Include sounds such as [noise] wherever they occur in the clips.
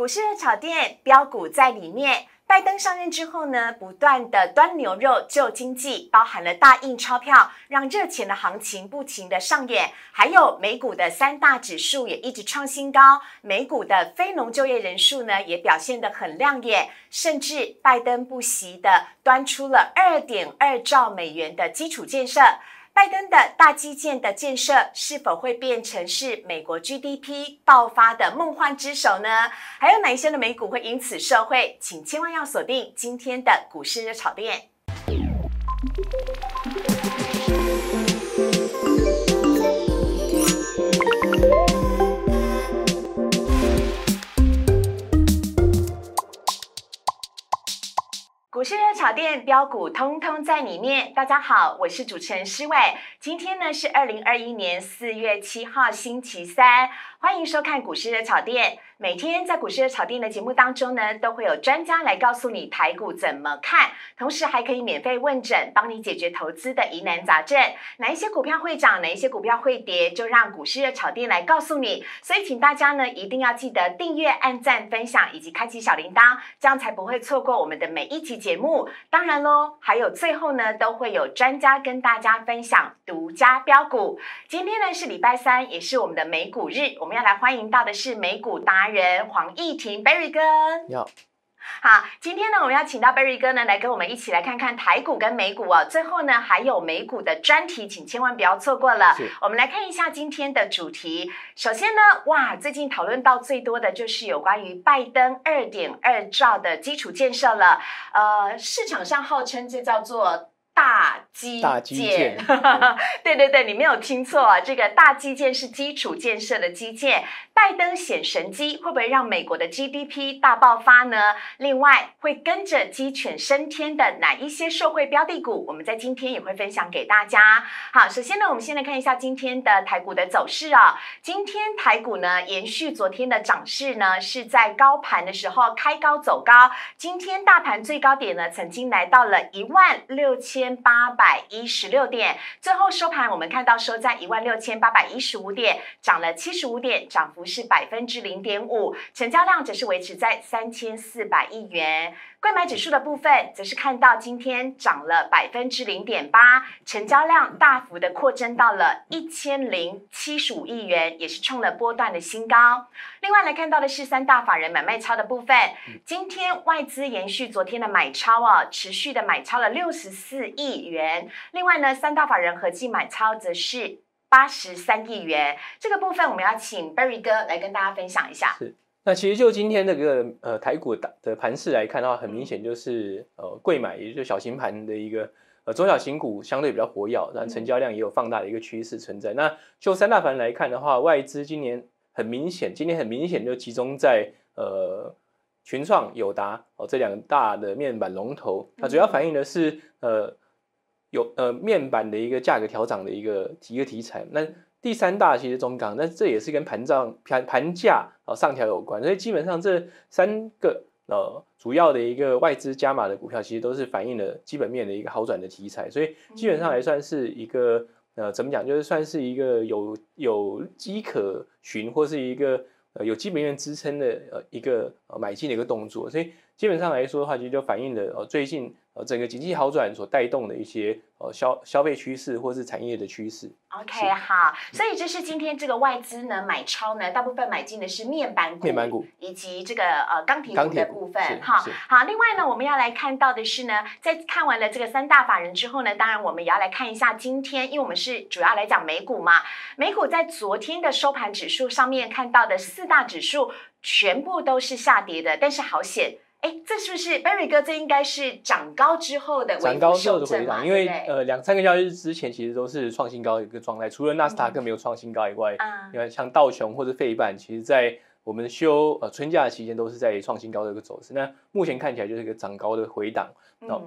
股市热炒店标股在里面。拜登上任之后呢，不断的端牛肉救经济，包含了大印钞票，让热钱的行情不停的上演。还有美股的三大指数也一直创新高，美股的非农就业人数呢也表现得很亮眼，甚至拜登不惜的端出了二点二兆美元的基础建设。拜登的大基建的建设是否会变成是美国 GDP 爆发的梦幻之手呢？还有哪一些的美股会因此受惠？请千万要锁定今天的股市热炒店。我是热炒店标股通通在里面。大家好，我是主持人施伟。今天呢是二零二一年四月七号星期三，欢迎收看股市的炒店。每天在股市的炒店的节目当中呢，都会有专家来告诉你台股怎么看，同时还可以免费问诊，帮你解决投资的疑难杂症。哪一些股票会涨，哪一些股票会跌，就让股市的炒店来告诉你。所以，请大家呢一定要记得订阅、按赞、分享以及开启小铃铛，这样才不会错过我们的每一期节目。当然喽，还有最后呢，都会有专家跟大家分享独家标股。今天呢是礼拜三，也是我们的美股日，我们要来欢迎到的是美股达人黄义婷 Berry 哥。你好，好，今天呢，我们要请到 Berry 哥呢来跟我们一起来看看台股跟美股哦。最后呢，还有美股的专题，请千万不要错过了。我们来看一下今天的主题。首先呢，哇，最近讨论到最多的就是有关于拜登二点二兆的基础建设了。呃，市场上号称这叫做。大基大基建 [laughs] 对对对，你没有听错啊，这个大基建是基础建设的基建。拜登显神机，会不会让美国的 GDP 大爆发呢？另外，会跟着鸡犬升天的哪一些社会标的股？我们在今天也会分享给大家。好，首先呢，我们先来看一下今天的台股的走势啊。今天台股呢，延续昨天的涨势呢，是在高盘的时候开高走高。今天大盘最高点呢，曾经来到了一万六千八百一十六点，最后收盘我们看到收在一万六千八百一十五点，涨了七十五点，涨幅是百分之零点五，成交量则是维持在三千四百亿元。贵买指数的部分，则是看到今天涨了百分之零点八，成交量大幅的扩增到了一千零七十五亿元，也是创了波段的新高。另外来看到的是三大法人买卖超的部分，今天外资延续昨天的买超啊，持续的买超了六十四亿元。另外呢，三大法人合计买超则是八十三亿元。这个部分我们要请 Berry 哥来跟大家分享一下。是。那其实就今天这个呃台股的的盘势来看的话，很明显就是呃贵买，也就是小型盘的一个呃中小型股相对比较活跃，但成交量也有放大的一个趋势存在。那就三大盘来看的话，外资今年很明显，今天很明显就集中在呃群创、友达哦这两大的面板龙头，它主要反映的是呃有呃面板的一个价格调整的一个一个题材。那第三大其实中港，那这也是跟盘涨盘盘价哦上调有关，所以基本上这三个呃主要的一个外资加码的股票，其实都是反映了基本面的一个好转的题材，所以基本上来算是一个呃怎么讲，就是算是一个有有机可循或是一个呃有基本面支撑的呃一个呃买进的一个动作，所以基本上来说的话，其实就反映了呃最近呃整个经济好转所带动的一些呃消消费趋势或是产业的趋势。OK，好，所以这是今天这个外资呢买超呢，大部分买进的是面板股、面板股以及这个呃钢铁股的部分是哈。好，另外呢，我们要来看到的是呢，在看完了这个三大法人之后呢，当然我们也要来看一下今天，因为我们是主要来讲美股嘛，美股在昨天的收盘指数上面看到的四大指数全部都是下跌的，但是好险。哎，这是不是 Barry 哥？这应该是涨高之后的涨高之后？的回档，因为呃两三个交易日之前其实都是创新高的一个状态，除了纳斯达克没有创新高以外，嗯因为像道琼或者费半，其实在我们休呃春假期间都是在创新高的一个走势。那目前看起来就是一个涨高的回档。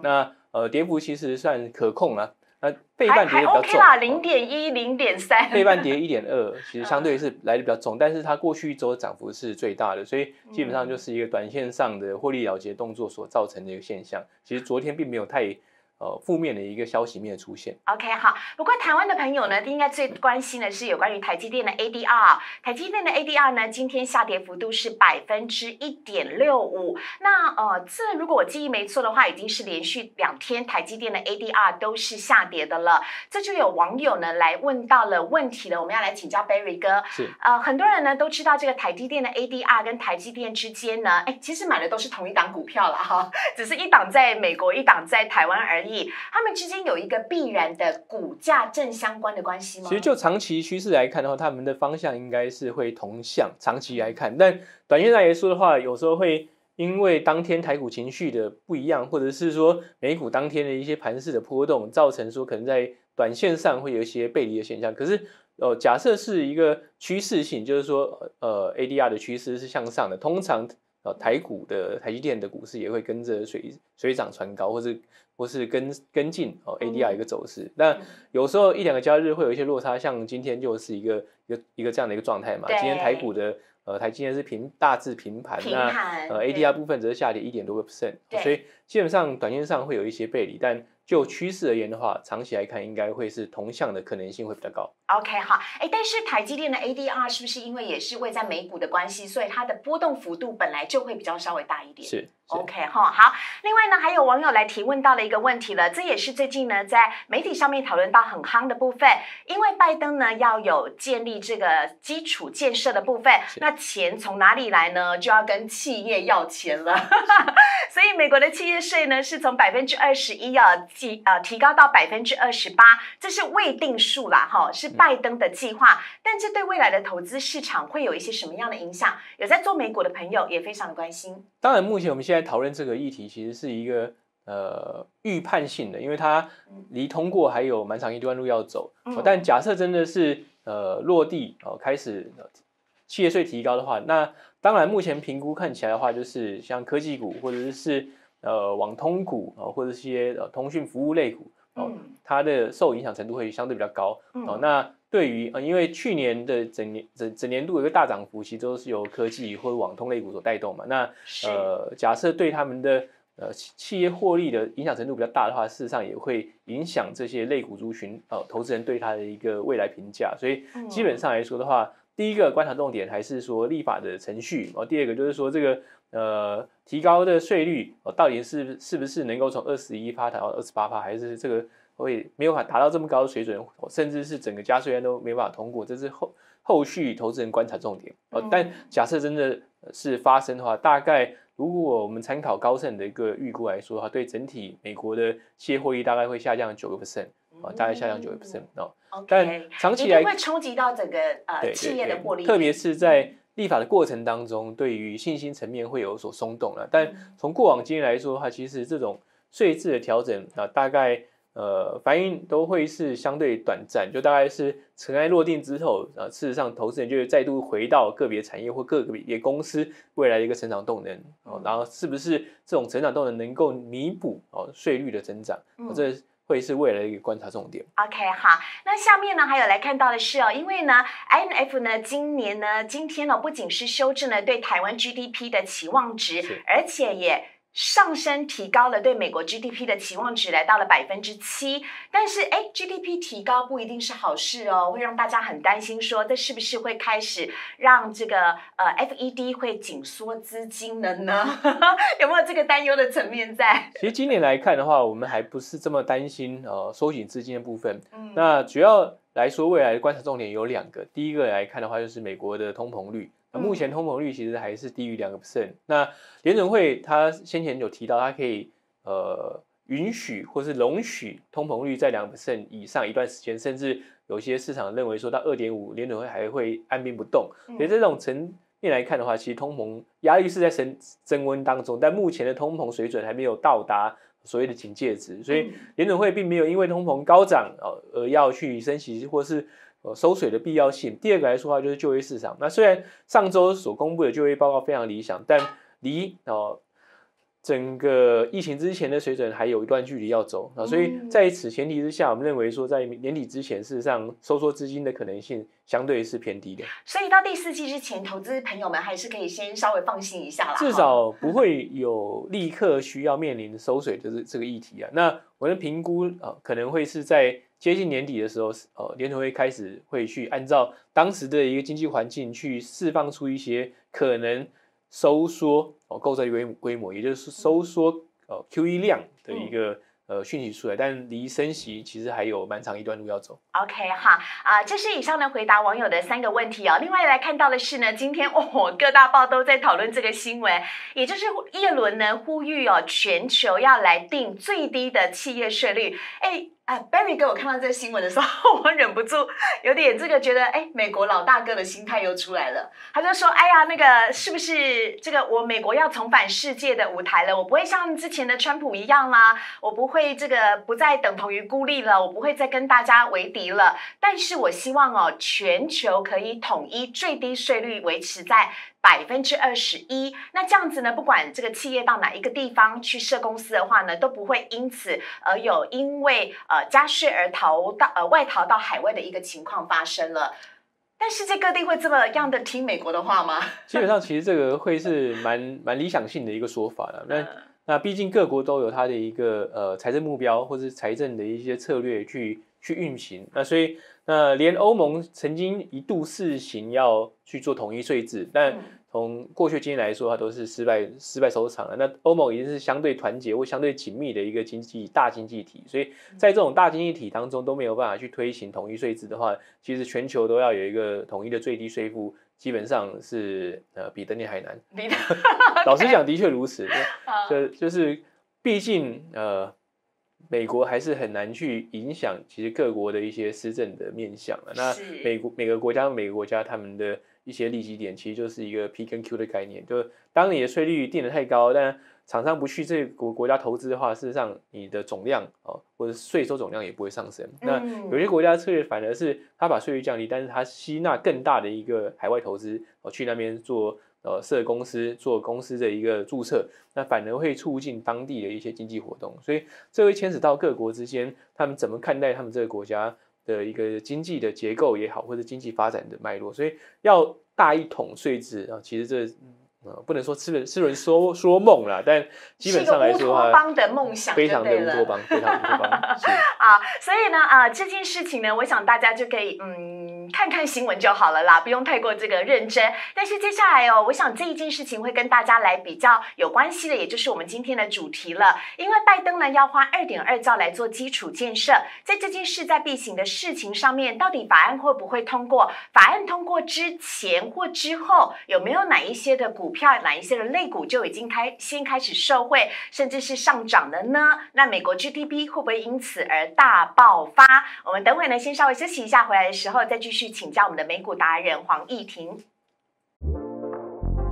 那呃跌幅其实算可控啊，那费还还半跌的比较 OK 重，零点一、零点三，背半跌一点二，[laughs] 其实相对是来的比较重，但是它过去一周的涨幅是最大的，所以基本上就是一个短线上的获利了结动作所造成的一个现象。其实昨天并没有太呃负面的一个消息面出现。OK，好。不过台湾的朋友呢，应该最关心的是有关于台积电的 ADR。台积电的 ADR 呢，今天下跌幅度是百分之一点六五。那呃，这如果我记忆没错的话，已经是连续两天台积电的 ADR 都是下跌的了。这就有网友呢来问到了问题了，我们要来请教 Berry 哥。是。呃，很多人呢都知道这个台积电的 ADR 跟台积电之间呢，哎，其实买的都是同一档股票了哈，只是一档在美国，一档在台湾而已。他们之间有一个必然的股价正相关的关系吗？其实就长期趋势来看的话，他们的方向应该是会同向。长期来看，但短线来说的话，有时候会因为当天台股情绪的不一样，或者是说美股当天的一些盘势的波动，造成说可能在短线上会有一些背离的现象。可是，呃，假设是一个趋势性，就是说，呃，ADR 的趋势是向上的，通常。呃，台股的台积电的股市也会跟着水水涨船高，或是或是跟跟进哦 ADR 一个走势。那有时候一两个交易日会有一些落差，像今天就是一个一个一个这样的一个状态嘛。今天台股的呃台积电是平大致平盘，那呃 ADR 部分则是下跌一点多个 percent，所以基本上短线上会有一些背离，但。就趋势而言的话，长期来看应该会是同向的可能性会比较高。OK，好，哎，但是台积电的 ADR 是不是因为也是位在美股的关系，所以它的波动幅度本来就会比较稍微大一点？是。OK 哈好，另外呢，还有网友来提问到了一个问题了，这也是最近呢在媒体上面讨论到很夯的部分，因为拜登呢要有建立这个基础建设的部分，那钱从哪里来呢？就要跟企业要钱了，[laughs] 所以美国的企业税呢是从百分之二十一要提呃提高到百分之二十八，这是未定数啦哈，是拜登的计划，但这对未来的投资市场会有一些什么样的影响？有在做美股的朋友也非常的关心。当然，目前我们现在讨论这个议题，其实是一个呃预判性的，因为它离通过还有蛮长一段路要走。但假设真的是呃落地哦，开始企业税提高的话，那当然目前评估看起来的话，就是像科技股或者是呃网通股啊，或者一些呃通讯服务类股哦，它的受影响程度会相对比较高哦。那对于呃，因为去年的整年整整年度有一个大涨幅，其实都是由科技或者网通类股所带动嘛。那呃，假设对他们的呃企业获利的影响程度比较大的话，事实上也会影响这些类股族群呃投资人对它的一个未来评价。所以基本上来说的话，第一个观察重点还是说立法的程序，然后第二个就是说这个呃提高的税率哦，到底是是不是能够从二十一趴到二十八趴，还是这个？会没有法达到这么高的水准，甚至是整个加税案都没办法通过，这是后后续投资人观察重点。哦，但假设真的是发生的话，大概如果我们参考高盛的一个预估来说的话，对整体美国的企业获利大概会下降九个 percent 啊，大概下降九个 percent 哦。但长期来会冲击到整个呃企业的获利，特别是在立法的过程当中，对于信心层面会有所松动了。但从过往经验来说的话，其实这种税制的调整啊，大概。呃，反应都会是相对短暂，就大概是尘埃落定之后，啊，事实上投资人就会再度回到个别产业或个别公司未来的一个成长动能，哦，然后是不是这种成长动能能够弥补哦税率的增长，这会是未来的一个观察重点。OK，好，那下面呢还有来看到的是哦，因为呢，IMF 呢今年呢今天呢不仅是修正了对台湾 GDP 的期望值，而且也。上升提高了对美国 GDP 的期望值，来到了百分之七。但是，哎，GDP 提高不一定是好事哦，会让大家很担心，说这是不是会开始让这个呃 FED 会紧缩资金了呢？[laughs] 有没有这个担忧的层面在？其实今年来看的话，我们还不是这么担心呃收紧资金的部分。嗯，那主要来说，未来的观察重点有两个。第一个来看的话，就是美国的通膨率。目前通膨率其实还是低于两个 percent。那联准会它先前有提到，它可以呃允许或是容许通膨率在两个 percent 以上一段时间，甚至有些市场认为说到二点五，联准会还会按兵不动。所以这种层面来看的话，其实通膨压力是在升升温当中，但目前的通膨水准还没有到达所谓的警戒值，所以联准会并没有因为通膨高涨哦而要去升息或是。呃，收水的必要性。第二个来说的话，就是就业市场。那虽然上周所公布的就业报告非常理想，但离哦整个疫情之前的水准还有一段距离要走啊，所以在此前提之下，我们认为说在年底之前，事实上收缩资金的可能性相对是偏低的。所以到第四季之前，投资朋友们还是可以先稍微放心一下啦。至少不会有立刻需要面临收水的这这个议题啊。那我的评估啊，可能会是在接近年底的时候，呃，联储会开始会去按照当时的一个经济环境去释放出一些可能。收缩哦，构造规规模，也就是收缩呃 Q E 量的一个呃讯息出来，但离升息其实还有蛮长一段路要走。OK 哈啊，这是以上呢回答网友的三个问题哦。另外来看到的是呢，今天哦各大报都在讨论这个新闻，也就是叶伦呢呼吁哦全球要来定最低的企业税率，哎。啊，Barry 哥，我看到这个新闻的时候，[laughs] 我忍不住有点这个觉得，哎，美国老大哥的心态又出来了。他就说，哎呀，那个是不是这个我美国要重返世界的舞台了？我不会像之前的川普一样啦，我不会这个不再等同于孤立了，我不会再跟大家为敌了。但是我希望哦，全球可以统一最低税率，维持在。百分之二十一，那这样子呢？不管这个企业到哪一个地方去设公司的话呢，都不会因此而有因为呃加税而逃到呃外逃到海外的一个情况发生了。但世界各地会这么样的听美国的话吗？[laughs] 基本上，其实这个会是蛮蛮理想性的一个说法了。那那毕竟各国都有它的一个呃财政目标或者财政的一些策略去去运行。那所以。那连欧盟曾经一度试行要去做统一税制，但从过去经验来说，它都是失败失败收场了。那欧盟已经是相对团结或相对紧密的一个经济大经济体，所以在这种大经济体当中都没有办法去推行统一税制的话，其实全球都要有一个统一的最低税负，基本上是呃比登天还难。老实讲，的确如此。[laughs] 就就是毕竟呃。美国还是很难去影响其实各国的一些施政的面向了。那美国每个国家每个国家他们的一些利息点，其实就是一个 P 跟 Q 的概念。就当你的税率定的太高，但厂商不去这个国国家投资的话，事实上你的总量哦，或者税收总量也不会上升。那有些国家的策略反而是他把税率降低，但是他吸纳更大的一个海外投资哦，去那边做。呃，设公司做公司的一个注册，那反而会促进当地的一些经济活动，所以这会牵扯到各国之间他们怎么看待他们这个国家的一个经济的结构也好，或者经济发展的脉络，所以要大一统税制啊，其实这。呃，不能说吃人吃人说说梦啦，但基本上来说的话，邦的梦想非常的乌托邦，非常乌托邦。啊，[laughs] 所以呢，啊，这件事情呢，我想大家就可以嗯看看新闻就好了啦，不用太过这个认真。但是接下来哦，我想这一件事情会跟大家来比较有关系的，也就是我们今天的主题了。因为拜登呢要花二点二兆来做基础建设，在这件势在必行的事情上面，到底法案会不会通过？法案通过之前或之后，有没有哪一些的股？票哪一些的类股就已经开先开始受惠，甚至是上涨了呢？那美国 GDP 会不会因此而大爆发？我们等会呢先稍微休息一下，回来的时候再继续请教我们的美股达人黄义婷。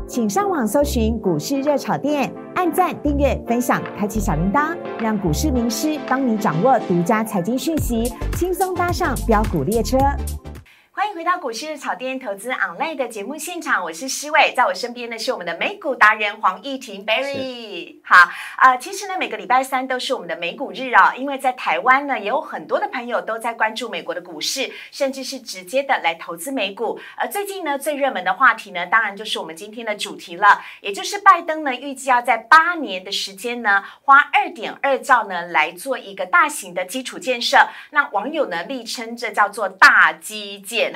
请上网搜寻股市热炒店，按赞、订阅、分享，开启小铃铛，让股市名师帮你掌握独家财经讯息，轻松搭上标股列车。欢迎回到股市的草甸投资 online 的节目现场，我是施伟，在我身边的是我们的美股达人黄义婷 Berry。好呃，其实呢，每个礼拜三都是我们的美股日啊，因为在台湾呢，也有很多的朋友都在关注美国的股市，甚至是直接的来投资美股。而最近呢，最热门的话题呢，当然就是我们今天的主题了，也就是拜登呢预计要在八年的时间呢，花二点二兆呢来做一个大型的基础建设。那网友呢，力称这叫做大基建。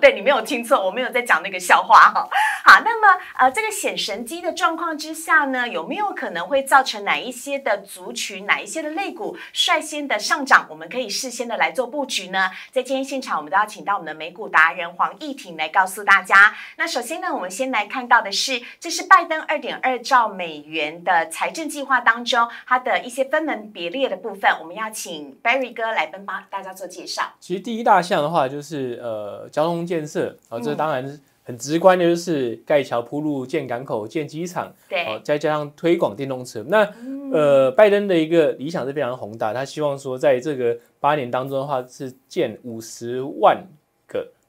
对你没有听错，我没有在讲那个笑话哈。好，那么呃，这个显神机的状况之下呢，有没有可能会造成哪一些的族群、哪一些的肋骨率先的上涨？我们可以事先的来做布局呢？在今天现场，我们都要请到我们的美股达人黄义婷来告诉大家。那首先呢，我们先来看到的是，这是拜登二点二兆美元的财政计划当中，它的一些分门别列的部分，我们要请 Barry 哥来帮大家做介绍。其实第一大项的话，就是呃。交通建设啊，这当然很直观的，就是盖桥铺路、建港口、建机场，对，再加上推广电动车。那呃，拜登的一个理想是非常宏大，他希望说，在这个八年当中的话，是建五十万个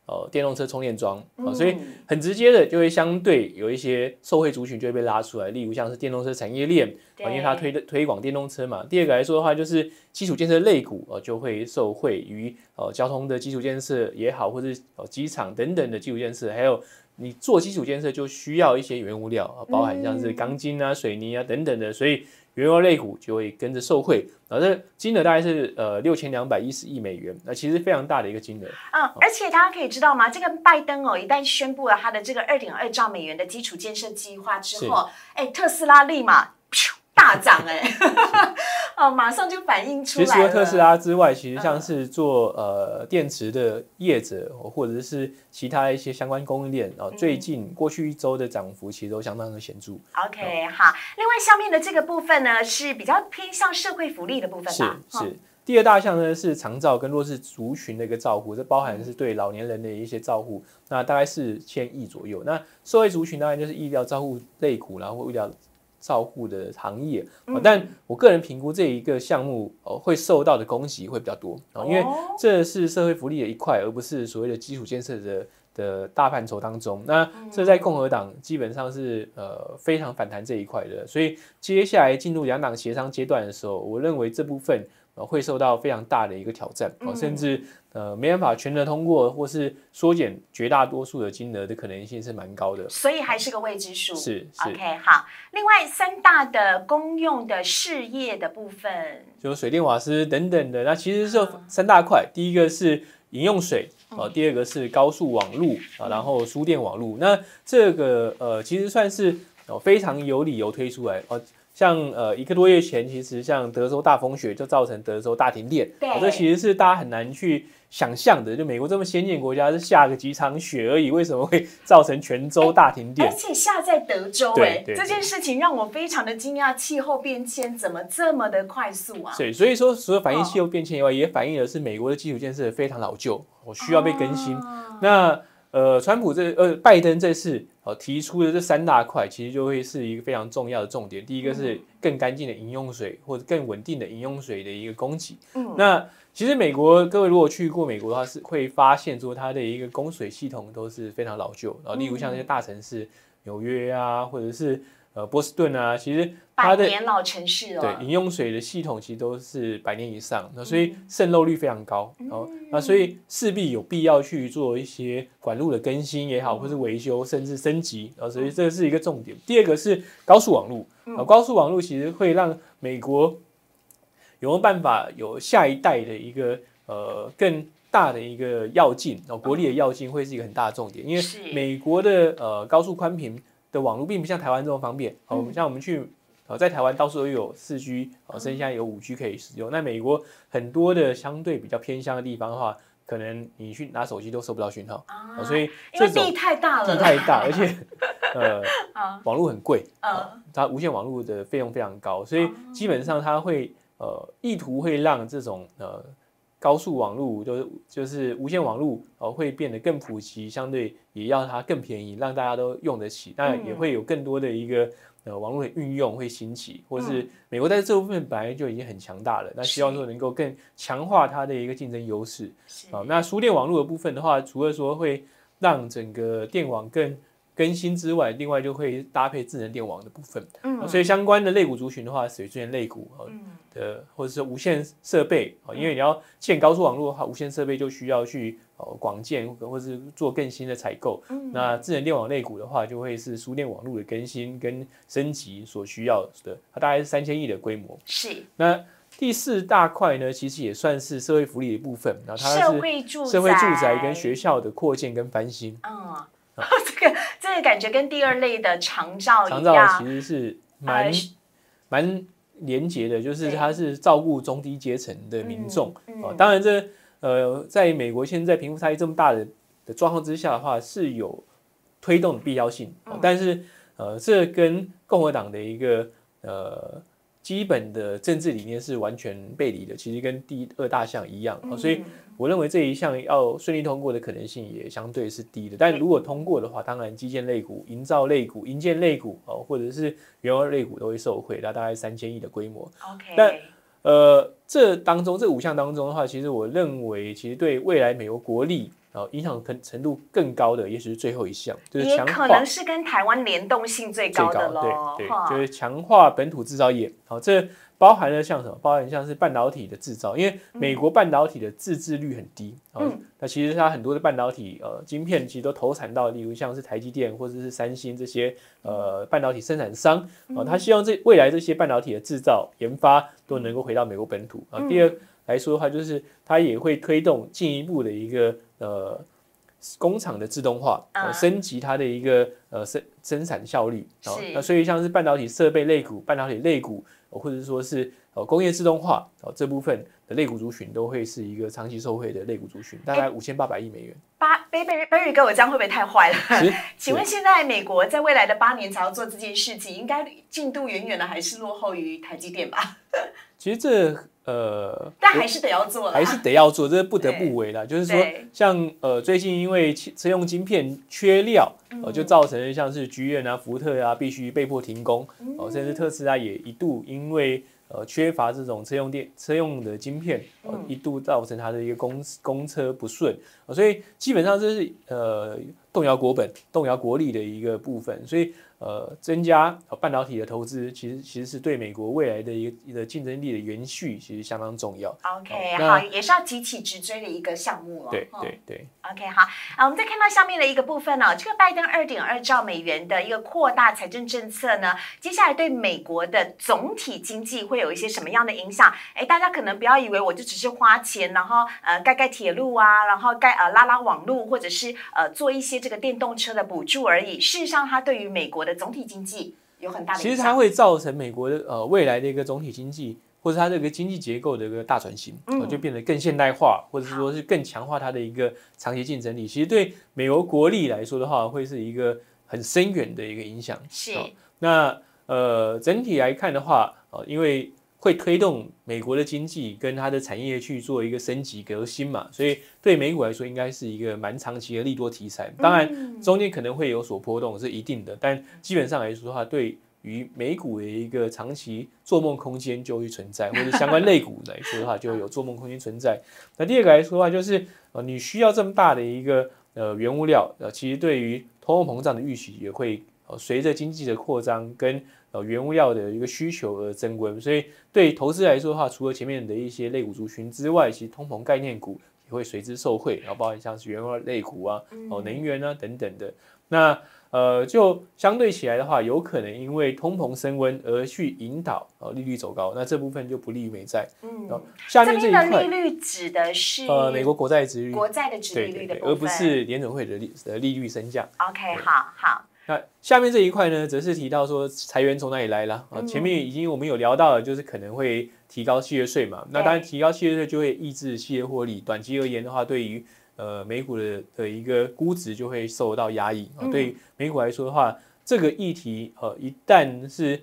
呃电动车充电桩啊，所以很直接的就会相对有一些受惠族群就会被拉出来，例如像是电动车产业链啊，因为它推的推广电动车嘛。第二个来说的话，就是基础建设类股啊，就会受惠于呃交通的基础建设也好，或者呃机场等等的基础建设，还有你做基础建设就需要一些原物料啊，包含像是钢筋啊、水泥啊等等的，所以。原油类股就会跟着受惠，然后这金额大概是呃六千两百一十亿美元，那其实非常大的一个金额。嗯，而且大家可以知道吗？这个拜登哦，一旦宣布了他的这个二点二兆美元的基础建设计划之后，哎，特斯拉立马。大涨哎，[laughs] 哦，马上就反映出来。其实除了特斯拉之外，其实像是做呃电池的业者，或者是其他一些相关供应链啊，最近过去一周的涨幅其实都相当的显著。OK，好。另外，下面的这个部分呢，是比较偏向社会福利的部分吧？是是。第二大项呢是长照跟弱势族群的一个照顾，这包含是对老年人的一些照顾，那大概是千亿左右。那社会族群当然就是医疗照护类股，然后医疗。照护的行业，但我个人评估这一个项目哦会受到的攻击会比较多。啊，因为这是社会福利的一块，而不是所谓的基础建设的的大范畴当中。那这在共和党基本上是呃非常反弹这一块的，所以接下来进入两党协商阶段的时候，我认为这部分。呃，会受到非常大的一个挑战哦，甚至呃没办法全额通过，或是缩减绝大多数的金额的可能性是蛮高的，所以还是个未知数。是，OK，好。另外三大的公用的事业的部分，就水电瓦斯等等的，那其实是三大块，第一个是饮用水啊，第二个是高速网路啊，然后输电网路。那这个呃，其实算是哦非常有理由推出来哦。像呃一个多月前，其实像德州大风雪就造成德州大停电，对，这其实是大家很难去想象的。就美国这么先进国家，是下个几场雪而已，为什么会 [laughs] 造成全州大停电？而且下在德州，哎，这件事情让我非常的惊讶。气候变迁怎么这么的快速啊？对，所以说除了反映气候变迁以外，也反映的是美国的基础建设非常老旧，我需要被更新。那呃，川普这呃，拜登这次哦提出的这三大块，其实就会是一个非常重要的重点。第一个是更干净的饮用水，或者更稳定的饮用水的一个供给。嗯，那其实美国各位如果去过美国的话，是会发现说它的一个供水系统都是非常老旧。然后，例如像那些大城市，纽约啊，或者是。呃，波士顿啊，其实百年老城市哦，对，饮用水的系统其实都是百年以上，那所以渗漏率非常高哦，那所以势必有必要去做一些管路的更新也好，或是维修，甚至升级，啊，所以这是一个重点。第二个是高速网路啊，高速网路其实会让美国有没有办法有下一代的一个呃更大的一个要进哦，国力的要进会是一个很大的重点，因为美国的呃高速宽频。的网络并不像台湾这么方便，哦，像我们去，呃，在台湾到处都有四 G，哦，剩下有五 G 可以使用。那美国很多的相对比较偏乡的地方的话，可能你去拿手机都收不到讯号，啊，所以因为地太大了，地太大，而且，[laughs] 呃，网络很贵，啊，它无线网络的费用非常高，所以基本上它会，呃，意图会让这种，呃。高速网络就是就是无线网络哦，会变得更普及，相对也要它更便宜，让大家都用得起。那也会有更多的一个呃网络的运用会兴起，或是美国在这部分本来就已经很强大了，那希望说能够更强化它的一个竞争优势。啊，那输电网络的部分的话，除了说会让整个电网更更新之外，另外就会搭配智能电网的部分。嗯，所以相关的类股族群的话，水资源类股嗯。的或者是无线设备啊，因为你要建高速网络的话，无线设备就需要去呃广建或者是做更新的采购。那智能电网类股的话，就会是输电网络的更新跟升级所需要的，它大概是三千亿的规模。是。那第四大块呢，其实也算是社会福利的部分。然后它是社会住社会住宅跟学校的扩建跟翻新。嗯，啊 [laughs] 这个这个感觉跟第二类的长照长照其实是蛮蛮。连接的，就是它是照顾中低阶层的民众啊。当然，这呃，在美国现在贫富差异这么大的的状况之下的话，是有推动的必要性。但是，呃，这跟共和党的一个呃。基本的政治理念是完全背离的，其实跟第二大项一样啊，所以我认为这一项要顺利通过的可能性也相对是低的。但如果通过的话，当然基建类股、营造类股、营建类股哦，或者是原油类股都会受惠，那大概三千亿的规模。OK，但呃，这当中这五项当中的话，其实我认为其实对未来美国国力呃影响程程度更高的，也许是最后一项，就是也可能是跟台湾联动性最高的喽。对就是强化本土制造业。好，这包含了像什么？包含像是半导体的制造，因为美国半导体的自制率很低。哦嗯，那其实它很多的半导体呃晶片其实都投产到，例如像是台积电或者是三星这些呃半导体生产商。哦，他希望这未来这些半导体的制造研发都能够回到美国本土。啊，嗯第二来说的话，就是它也会推动进一步的一个呃工厂的自动化，呃嗯升级它的一个呃生生产效率。哦是那所以像是半导体设备类股、半导体类股，呃或者说是呃工业自动化哦这部分的类股族群，都会是一个长期受惠的类股族群，大概五千八百亿美元。八贝贝贝瑞哥，我这样会不会太坏了？[laughs] 请问现在美国在未来的八年才要做这件事情，应该进度远远的还是落后于台积电吧？[laughs] 其实这呃，但还是得要做了，还是得要做，这是不得不为的。就是说，像呃最近因为汽车用晶片缺料，嗯呃就造成像是剧院啊、福特啊必须被迫停工，嗯哦、甚至特斯拉也一度因为呃缺乏这种车用电车用的晶片，一度造成它的一个公公车不顺、呃所以基本上这是呃动摇国本、动摇国力的一个部分，所以。呃，增加呃半导体的投资，其实其实是对美国未来的一个一个竞争力的延续，其实相当重要。OK，好也是要急起直追的一个项目了。对哦对对。OK，好，啊，我们再看到下面的一个部分呢、这个拜登二点二兆美元的一个扩大财政政策呢，接下来对美国的总体经济会有一些什么样的影响？哎，大家可能不要以为我就只是花钱，然后呃盖盖铁路啊，然后盖呃拉拉网路，或者是呃做一些这个电动车的补助而已。事实上，它对于美国的总体经济有很大的其实。它会造成美国的呃未来的一个总体经济，或者它这个经济结构的一个大转型，就变得更现代化，或者是说是更强化它的一个长期竞争力。其实对美国国力来说的话，会是一个很深远的一个影响。是哦那呃整体来看的话，呃因为会推动美国的经济跟它的产业去做一个升级革新嘛，所以对美股来说应该是一个蛮长期的利多题材。当然。中间可能会有所波动是一定的，但基本上来说的话，对于美股的一个长期做梦空间就会存在，或者相关类股来说的话，就有做梦空间存在。那第二个来说的话，就是呃，你需要这么大的一个呃原物料，呃，其实对于通货膨胀的预期也会呃随着经济的扩张跟呃原物料的一个需求而增温，所以对投资来说的话，除了前面的一些类股族群之外，其实通膨概念股也会随之受惠，然后包含像是原物料类股啊。哦，能源啊等等的。那呃，就相对起来的话，有可能因为通膨升温而去引导呃利率走高，那这部分就不利于美债。嗯哦，下面这一块利，率指的是呃，美国国债殖率，国债的殖对对对，利率的部分，而不是联准会的利的利率升降。OK，好好，那下面这一块呢，则是提到说裁员从哪里来了啊？嗯前面已经我们有聊到了，就是可能会提高企业税嘛。那当然提高企业税就会抑制企业获利，短期而言的话，对于呃美股的的一个估值就会受到压抑啊。嗯对于美股来说的话，这个议题呃一旦是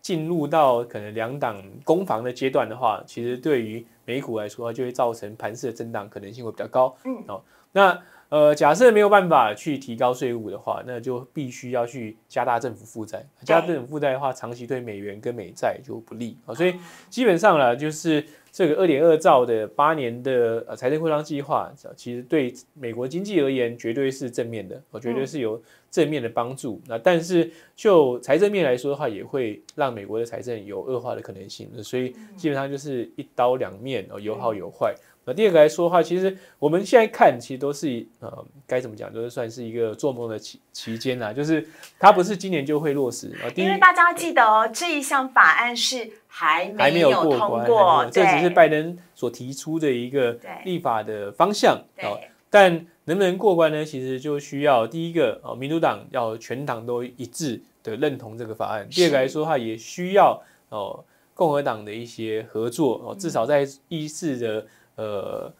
进入到可能两党攻防的阶段的话，其实对于美股来说，就会造成盘势的震荡可能性会比较高。嗯，哦，那呃，假设没有办法去提高税务的话，那就必须要去加大政府负债。加大政府负债的话，长期对美元跟美债就不利啊、所以基本上呢，就是这个二点二兆的八年的呃财政扩张计划，呃其实对美国经济而言绝对是正面的，我绝对是有正面的帮助。那但是就财政面来说的话，也会让美国的财政有恶化的可能性。所以基本上就是一刀两面，哦，有好有坏。那第二个来说的话，其实我们现在看，其实都是呃，该怎么讲，都是算是一个做梦的期期间啦，就是它不是今年就会落实啊。因为大家要记得哦，这一项法案是还还没有通过，有这只是拜登所提出的一个立法的方向但能不能过关呢？其实就需要第一个哦，民主党要全党都一致的认同这个法案；第二个来说的话，也需要哦共和党的一些合作哦，至少在议事的呃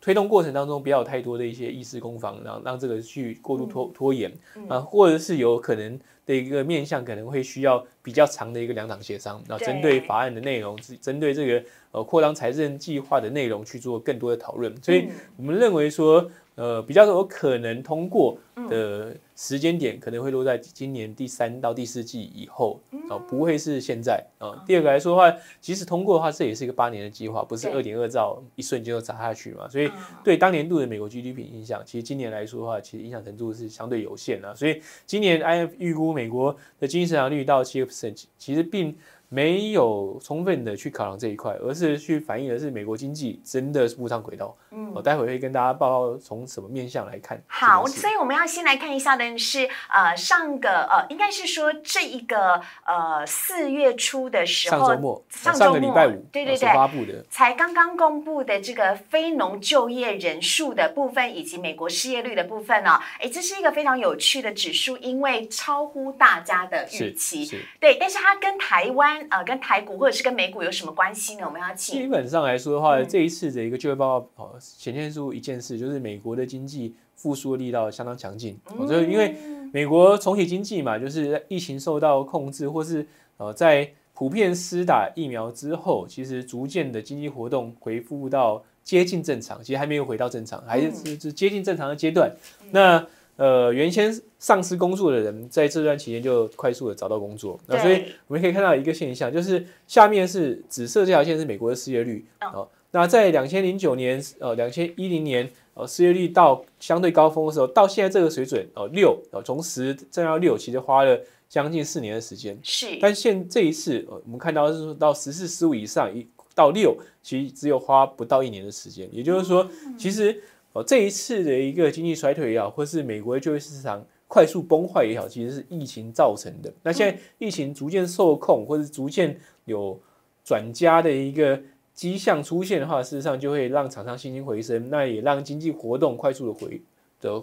推动过程当中，不要有太多的一些意识攻防，让让这个去过度拖拖延啊，或者是有可能的一个面向，可能会需要比较长的一个两党协商，啊，对针对法案的内容，是针对这个呃扩张财政计划的内容去做更多的讨论，所以。嗯。我们认为说，呃，比较有可能通过的时间点可能会落在今年第三到第四季以后啊，不会是现在啊。第二个来说的话，即使通过的话，这也是一个八年的计划，不是二点二兆一瞬间就砸下去嘛。所以对当年度的美国 GDP 影响，其实今年来说的话，其实影响程度是相对有限的。所以今年 IF 预估美国的经济增长率到七个 percent，其实并。没有充分的去考量这一块，而是去反映的是美国经济真的是步上轨道。嗯，我待会会跟大家报告从什么面向来看。好，所以我们要先来看一下的是，呃，上个呃，应该是说这一个呃四月初的时候，上周末，上个礼拜五，对对对，发布的，才刚刚公布的这个非农就业人数的部分以及美国失业率的部分呢，哎，这是一个非常有趣的指数，因为超乎大家的预期，对，但是它跟台湾。呃，跟台股或者是跟美股有什么关系呢？我们要请。基本上来说的话，这一次的一个就业报告哦，显现出一件事，就是美国的经济复苏力道相当强劲。我觉得，因为美国重启经济嘛，就是疫情受到控制，或是呃，在普遍施打疫苗之后，其实逐渐的经济活动恢复到接近正常，其实还没有回到正常，还是是接近正常的阶段。那呃，原先丧失工作的人，在这段期间就快速的找到工作。那所以我们可以看到一个现象，就是下面是紫色这条线是美国的失业率。哦，那在两千零九年，呃，两千一零年，呃，失业率到相对高峰的时候，到现在这个水准，哦，六，哦，从十降到六，其实花了将近四年的时间。是。但现这一次，呃，我们看到是说到十四、十五以上，一到六，其实只有花不到一年的时间。也就是说，其实。哦，这一次的一个经济衰退也好，或是美国的就业市场快速崩坏也好，其实是疫情造成的。那现在疫情逐渐受控，或者逐渐有转佳的一个迹象出现的话，事实上就会让厂商信心回升，那也让经济活动快速的回的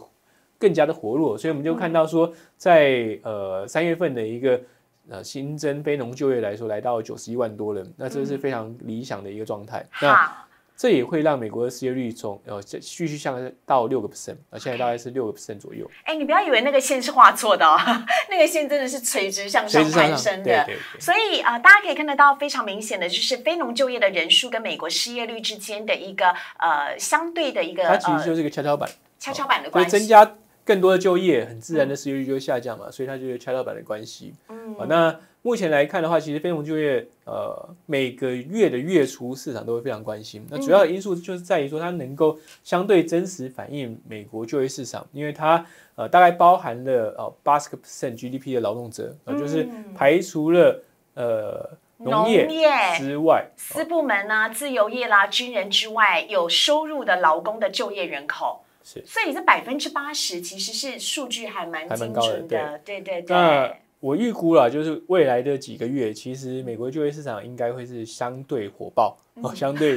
更加的活络。所以我们就看到说，在呃三月份的一个呃新增非农就业来说，来到九十一万多人，那这是非常理想的一个状态。那这也会让美国的失业率从呃继续向到六个 percent，啊，现在大概是六个 percent 左右。哎，你不要以为那个线是画错的哦，[laughs] 那个线真的是垂直向上攀升的。所以啊，大家可以看得到非常明显的就是非农就业的人数跟美国失业率之间的一个呃相对的一个。它其实就是一个跷跷板。跷跷板的关系。增加更多的就业，很自然的失业率就会下降嘛，所以它就是跷跷板的关系。嗯。啊，那。目前来看的话，其实非农就业，呃，每个月的月初市场都会非常关心。那主要的因素就是在于说，它能够相对真实反映美国就业市场，因为它呃大概包含了呃八十个 percent GDP 的劳动者，呃，就是排除了呃农业之外，私部门啊、自由业啦、军人之外，有收入的劳工的就业人口。是，所以这百分之八十其实是数据还蛮精准的，对。对对。我预估了，就是未来的几个月，其实美国就业市场应该会是相对火爆哦，相对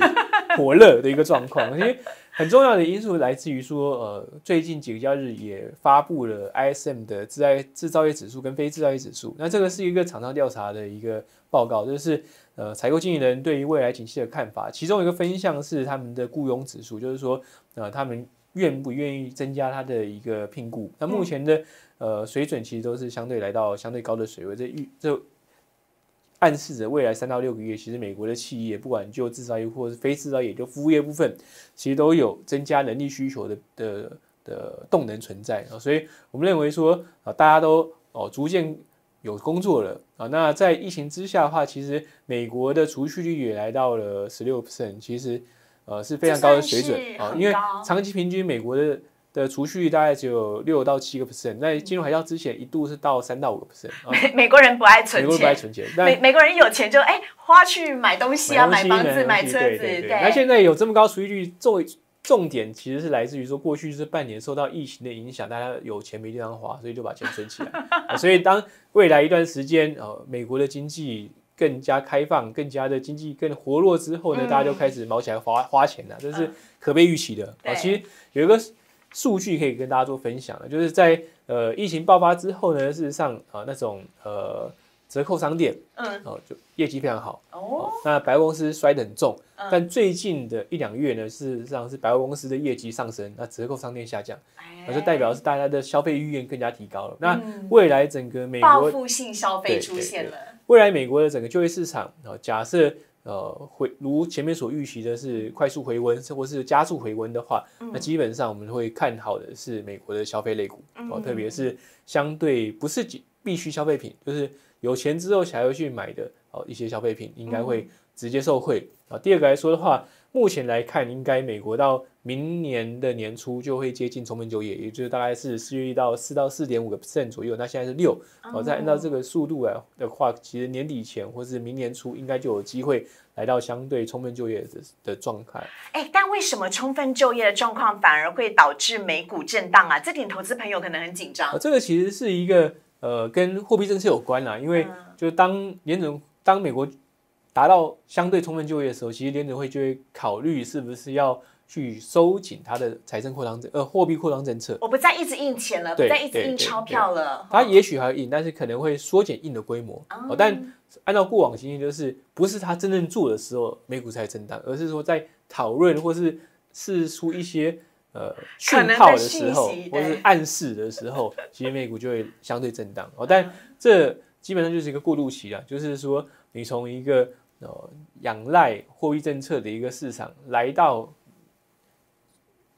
火热的一个状况。因为很重要的因素来自于说，呃，最近几个交易日也发布了 ISM 的制造制造业指数跟非制造业指数。那这个是一个厂商调查的一个报告，就是呃，采购经理人对于未来景气的看法。其中一个分项是他们的雇佣指数，就是说，呃，他们愿不愿意增加它的一个聘雇。那目前的。呃，水准其实都是相对来到相对高的水位，这预这暗示着未来三到六个月，其实美国的企业不管就制造业或是非制造业，就服务业部分，其实都有增加人力需求的的的动能存在啊。所以我们认为说啊，大家都哦逐渐有工作了啊。那在疫情之下的话，其实美国的储蓄率也来到了十六 percent，其实呃是非常高的水准啊。因为长期平均美国的。的储蓄率大概只有六到七个 percent，在金融海啸之前一度是到三到五个 percent。美美国人不爱存钱，美国人不爱存钱，美美国人有钱就哎花去买东西啊，买房子、买车子。对，那现在有这么高储蓄率，重重点其实是来自于说过去这半年受到疫情的影响，大家有钱没地方花，所以就把钱存起来。[laughs] 所以当未来一段时间呃美国的经济更加开放，更加的经济更活络之后呢，大家就开始毛起来花花钱了，这是可被预期的啊。其实有一个。数据可以跟大家做分享的，就是在呃疫情爆发之后呢，事实上啊那种呃折扣商店，嗯，哦就业绩非常好哦。那百货公司摔得很重，但最近的一两月呢，事实上是百货公司的业绩上升，那折扣商店下降，那就代表是大家的消费意愿更加提高了。那未来整个美国报复性消费出现了，未来美国的整个就业市场啊，假设。呃回如前面所预期的是快速回温，或是加速回温的话，那基本上我们会看好的是美国的消费类股哦，特别是相对不是必须消费品，就是有钱之后才会去买的哦一些消费品，应该会直接受惠啊。第二个来说的话。目前来看，应该美国到明年的年初就会接近充分就业，也就是大概是四月一到四到四点五个 percent 左右。那现在是六，哦，再按照这个速度来的话，其实年底前或是明年初应该就有机会来到相对充分就业的的状态。哎，但为什么充分就业的状况反而会导致美股震荡啊？这点投资朋友可能很紧张。这个其实是一个呃跟货币政策有关啦，因为就是当年总当美国。达到相对充分就业的时候，其实联准会就会考虑是不是要去收紧它的财政扩张政呃货币扩张政策。我不再一直印钱了，不再一直印钞票了。它也许还印，但是可能会缩减印的规模。哦，但按照过往经验，就是不是它真正做的时候美股才震荡，而是说在讨论或是试出一些呃讯号的时候，或是暗示的时候，其实美股就会相对震荡。哦，但这基本上就是一个过渡期了，就是说你从一个呃，仰赖货币政策的一个市场，来到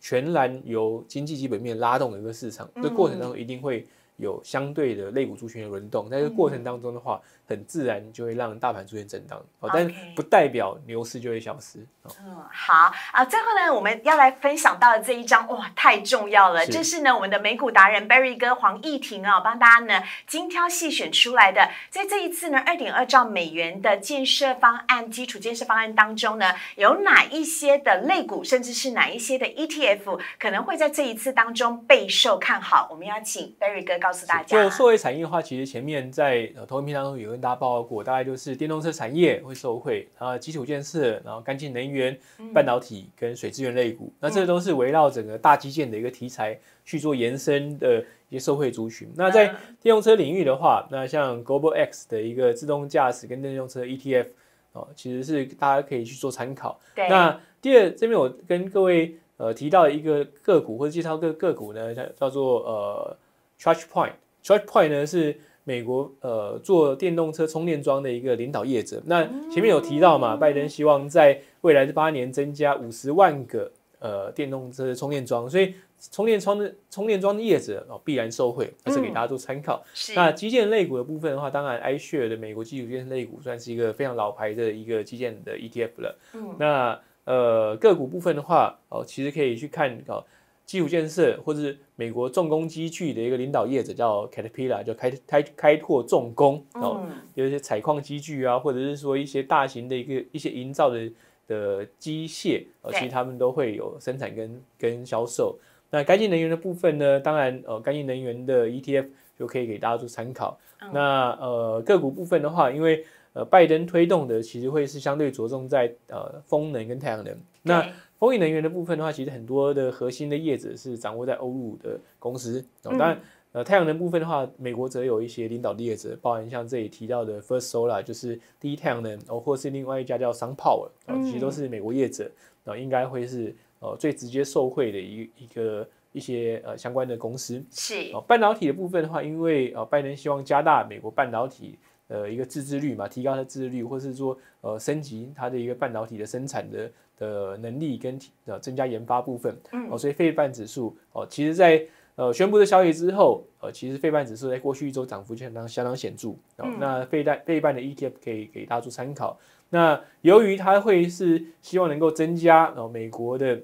全然由经济基本面拉动的一个市场，这过程当中一定会有相对的类股族群的轮动，在这过程当中的话。很自然就会让大盘出现震荡，哦，但不代表牛市就会消失。嗯，好啊，最后呢，我们要来分享到的这一张，哇，太重要了！这是呢，我们的美股达人 Barry 哥黄义婷啊，帮大家呢精挑细选出来的。在这一次呢，二点二兆美元的建设方案、基础建设方案当中呢，有哪一些的类股，甚至是哪一些的 ETF 可能会在这一次当中备受看好？我们要请 Barry 哥告诉大家。就社会产业的话，其实前面在呃投影片当中有大家报告过，大概就是电动车产业会受惠，然后基础建设，然后干净能源、半导体跟水资源类股，那这都是围绕整个大基建的一个题材去做延伸的一些受惠族群。那在电动车领域的话，那像 Global X 的一个自动驾驶跟电动车 ETF 哦，其实是大家可以去做参考。那第二这边我跟各位呃提到一个个股或者介绍个个股呢，叫叫做呃 Charge Point。Charge Point 呢是美国呃做电动车充电桩的一个领导业者，那前面有提到嘛，拜登希望在未来这八年增加五十万个呃电动车充电桩，所以充电桩的充电桩的业者哦必然受惠，这是给大家做参考。那基建类股的部分的话，当然 i s h a r e 的美国基础建设类股算是一个非常老牌的一个基建的 ETF 了。嗯，那呃个股部分的话哦，其实可以去看哦。基础建设或者是美国重工机具的一个领导业者叫 Caterpillar，就开开开拓重工哦，有一些采矿机具啊，或者是说一些大型的一个一些营造的的机械，呃，其实他们都会有生产跟跟销售。那干净能源的部分呢，当然呃，干净能源的 ETF 就可以给大家做参考。那呃个股部分的话，因为呃拜登推动的其实会是相对着重在呃风能跟太阳能。那风力能源的部分的话，其实很多的核心的业者是掌握在欧陆的公司。当然，呃，太阳能部分的话，美国则有一些领导的业者，包含像这里提到的 First Solar，就是第一太阳能，哦，或是另外一家叫 SunPower，其实都是美国业者，然后应该会是呃最直接受惠的一一个一些呃相关的公司。是。半导体的部分的话，因为呃拜登希望加大美国半导体呃一个自制率嘛，提高它自制率，或是说呃升级它的一个半导体的生产的。的能力跟呃增加研发部分，哦，所以费半指数哦，其实在呃宣布的消息之后，呃，其实费半指数在过去一周涨幅相当相当显著，哦，那费半费半的 ETF 可以给大家做参考。那由于它会是希望能够增加哦美国的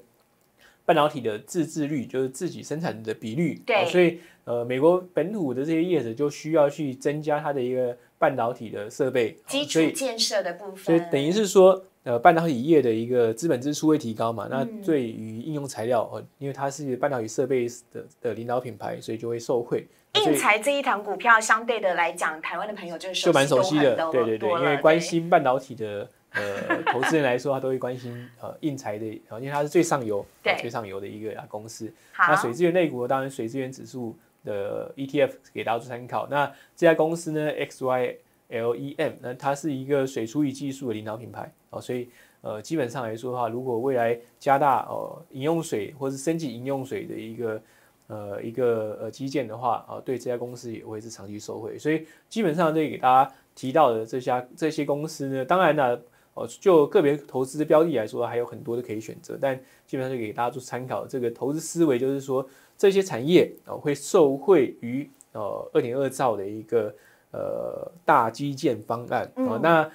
半导体的自制率，就是自己生产的比率，对，所以呃美国本土的这些业者就需要去增加它的一个半导体的设备。基础建设的部分，所以等于是说。呃，半导体业的一个资本支出会提高嘛？那对于应用材料，呃，因为它是半导体设备的的领导品牌，所以就会受惠。应材这一堂股票相对的来讲，台湾的朋友就是就蛮熟悉的，对对对，因为关心半导体的呃投资人来说，他都会关心呃应材的，因为它是最上游、最上游的一个公司。那水资源类股，当然水资源指数的 ETF 给大家做参考。那这家公司呢，XY。LEM，那它是一个水处理技术的领导品牌哦，所以呃基本上来说的话，如果未来加大哦饮用水或是升级饮用水的一个呃一个呃基建的话啊，对这家公司也会是长期受惠。所以基本上这给大家提到的这家这些公司呢，当然呢哦，就个别投资标的来说，还有很多的可以选择，但基本上就给大家做参考。这个投资思维就是说，这些产业啊会受惠于呃二点二兆的一个呃大基建方案啊。那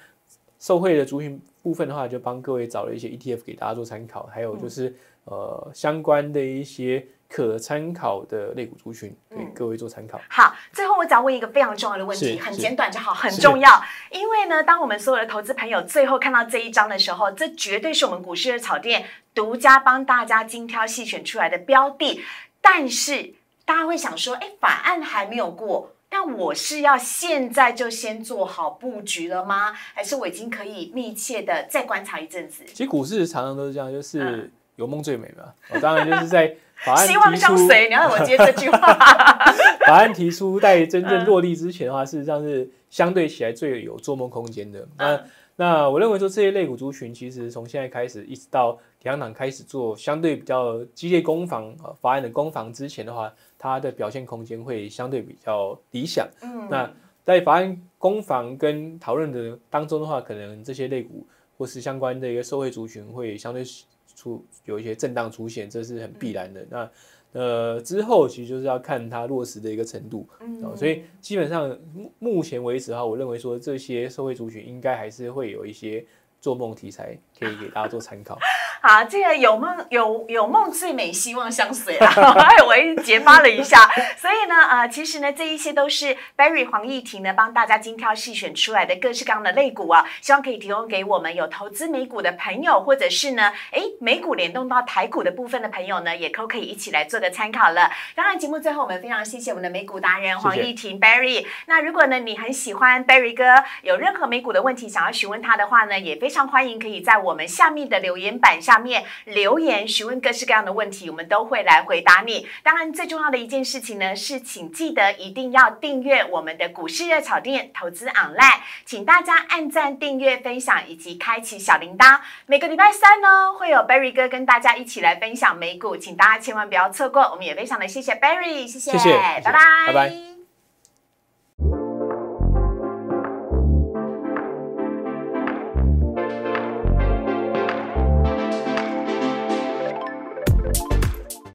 受惠的族群部分的话，就帮各位找了一些 ETF 给大家做参考，还有就是呃相关的一些。可参考的类股族群，给各位做参考。好，最后我只要问一个非常重要的问题，很简短就好，很重要。因为呢，当我们所有的投资朋友最后看到这一章的时候，这绝对是我们股市的草店独家帮大家精挑细选出来的标的。但是大家会想说，哎，法案还没有过，但我是要现在就先做好布局了吗？还是我已经可以密切的再观察一阵子？其实股市常常都是这样，就是有梦最美嘛。我当然就是在。希望相随，你要怎么接这句话？[laughs] 法案提出在真正落地之前的话，事实上是相对起来最有做梦空间的。那那我认为说这些类股族群，其实从现在开始一直到两党开始做相对比较激烈攻防啊法案的攻防之前的话，它的表现空间会相对比较理想。嗯，那在法案攻防跟讨论的当中的话，可能这些类股或是相关的一个社会族群会相对。出有一些震荡出现，这是很必然的。那呃之后其实就是要看它落实的一个程度，嗯，所以基本上目目前为止哈，我认为说这些社会族群应该还是会有一些做梦题材可以给大家做参考。好，这个有梦有有梦最美，希望相随啊！[laughs] 哎，我一结巴了一下。所以呢，呃，其实呢，这一些都是 Barry 黄义婷呢帮大家精挑细选出来的各式各样的类股啊，希望可以提供给我们有投资美股的朋友，或者是呢，哎，美股联动到台股的部分的朋友呢，也都可以一起来做个参考了。当然，节目最后我们非常谢谢我们的美股达人黄义婷 Barry。那如果呢你很喜欢 Barry 哥，有任何美股的问题想要询问他的话呢，也非常欢迎可以在我们下面的留言板上。下面留言询问各式各样的问题，我们都会来回答你。当然，最重要的一件事情呢，是请记得一定要订阅我们的股市热炒店投资 online，请大家按赞、订阅、分享以及开启小铃铛。每个礼拜三呢，会有 Berry 哥跟大家一起来分享美股，请大家千万不要错过。我们也非常的谢谢 Berry，谢谢，拜拜，拜拜。